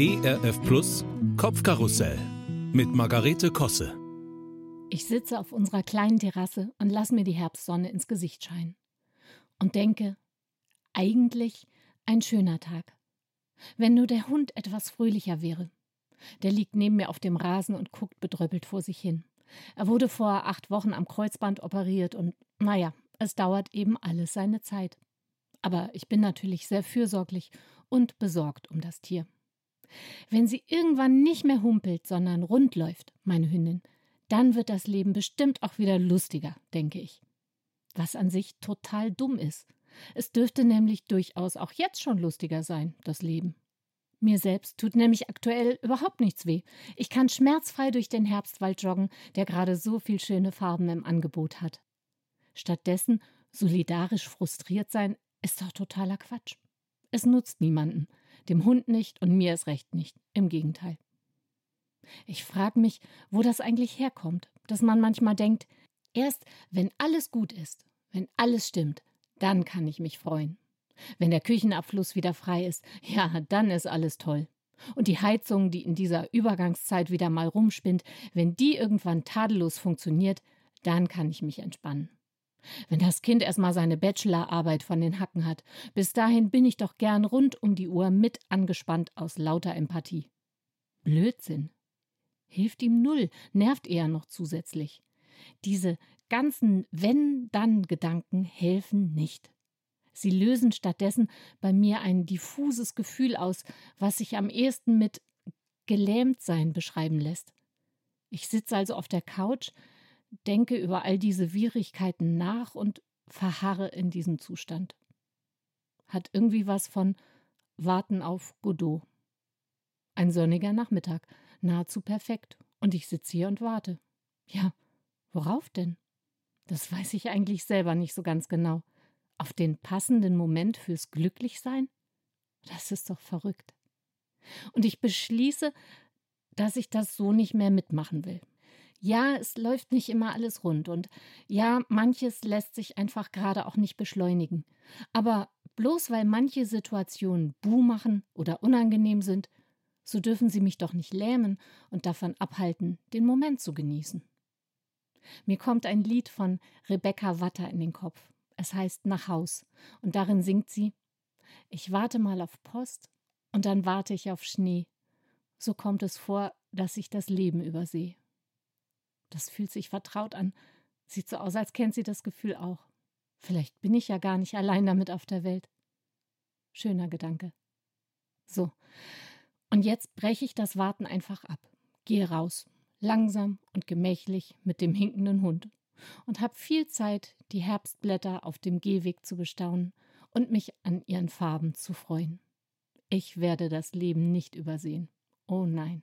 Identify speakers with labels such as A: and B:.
A: ERF Plus Kopfkarussell mit Margarete Kosse.
B: Ich sitze auf unserer kleinen Terrasse und lasse mir die Herbstsonne ins Gesicht scheinen. Und denke, eigentlich ein schöner Tag. Wenn nur der Hund etwas fröhlicher wäre. Der liegt neben mir auf dem Rasen und guckt bedröppelt vor sich hin. Er wurde vor acht Wochen am Kreuzband operiert und, naja, es dauert eben alles seine Zeit. Aber ich bin natürlich sehr fürsorglich und besorgt um das Tier. Wenn sie irgendwann nicht mehr humpelt, sondern rund läuft, meine Hündin, dann wird das Leben bestimmt auch wieder lustiger, denke ich. Was an sich total dumm ist. Es dürfte nämlich durchaus auch jetzt schon lustiger sein, das Leben. Mir selbst tut nämlich aktuell überhaupt nichts weh. Ich kann schmerzfrei durch den Herbstwald joggen, der gerade so viel schöne Farben im Angebot hat. Stattdessen solidarisch frustriert sein, ist doch totaler Quatsch. Es nutzt niemanden, dem Hund nicht und mir es recht nicht, im Gegenteil. Ich frage mich, wo das eigentlich herkommt, dass man manchmal denkt, erst wenn alles gut ist, wenn alles stimmt, dann kann ich mich freuen. Wenn der Küchenabfluss wieder frei ist, ja, dann ist alles toll. Und die Heizung, die in dieser Übergangszeit wieder mal rumspinnt, wenn die irgendwann tadellos funktioniert, dann kann ich mich entspannen. Wenn das Kind erstmal seine Bachelorarbeit von den Hacken hat, bis dahin bin ich doch gern rund um die Uhr mit angespannt aus lauter Empathie. Blödsinn. Hilft ihm null, nervt eher noch zusätzlich. Diese ganzen Wenn-Dann-Gedanken helfen nicht. Sie lösen stattdessen bei mir ein diffuses Gefühl aus, was sich am ehesten mit Gelähmtsein beschreiben lässt. Ich sitze also auf der Couch, denke über all diese Widrigkeiten nach und verharre in diesem Zustand. Hat irgendwie was von Warten auf Godot. Ein sonniger Nachmittag, nahezu perfekt, und ich sitze hier und warte. Ja, worauf denn? Das weiß ich eigentlich selber nicht so ganz genau. Auf den passenden Moment fürs Glücklichsein? Das ist doch verrückt. Und ich beschließe, dass ich das so nicht mehr mitmachen will. Ja, es läuft nicht immer alles rund und ja, manches lässt sich einfach gerade auch nicht beschleunigen. Aber bloß weil manche Situationen buh machen oder unangenehm sind, so dürfen sie mich doch nicht lähmen und davon abhalten, den Moment zu genießen. Mir kommt ein Lied von Rebecca Watter in den Kopf. Es heißt Nach Haus und darin singt sie Ich warte mal auf Post und dann warte ich auf Schnee. So kommt es vor, dass ich das Leben übersehe. Das fühlt sich vertraut an. Sieht so aus, als kennt sie das Gefühl auch. Vielleicht bin ich ja gar nicht allein damit auf der Welt. Schöner Gedanke. So. Und jetzt breche ich das Warten einfach ab. Gehe raus, langsam und gemächlich mit dem hinkenden Hund und habe viel Zeit, die Herbstblätter auf dem Gehweg zu bestaunen und mich an ihren Farben zu freuen. Ich werde das Leben nicht übersehen. Oh nein.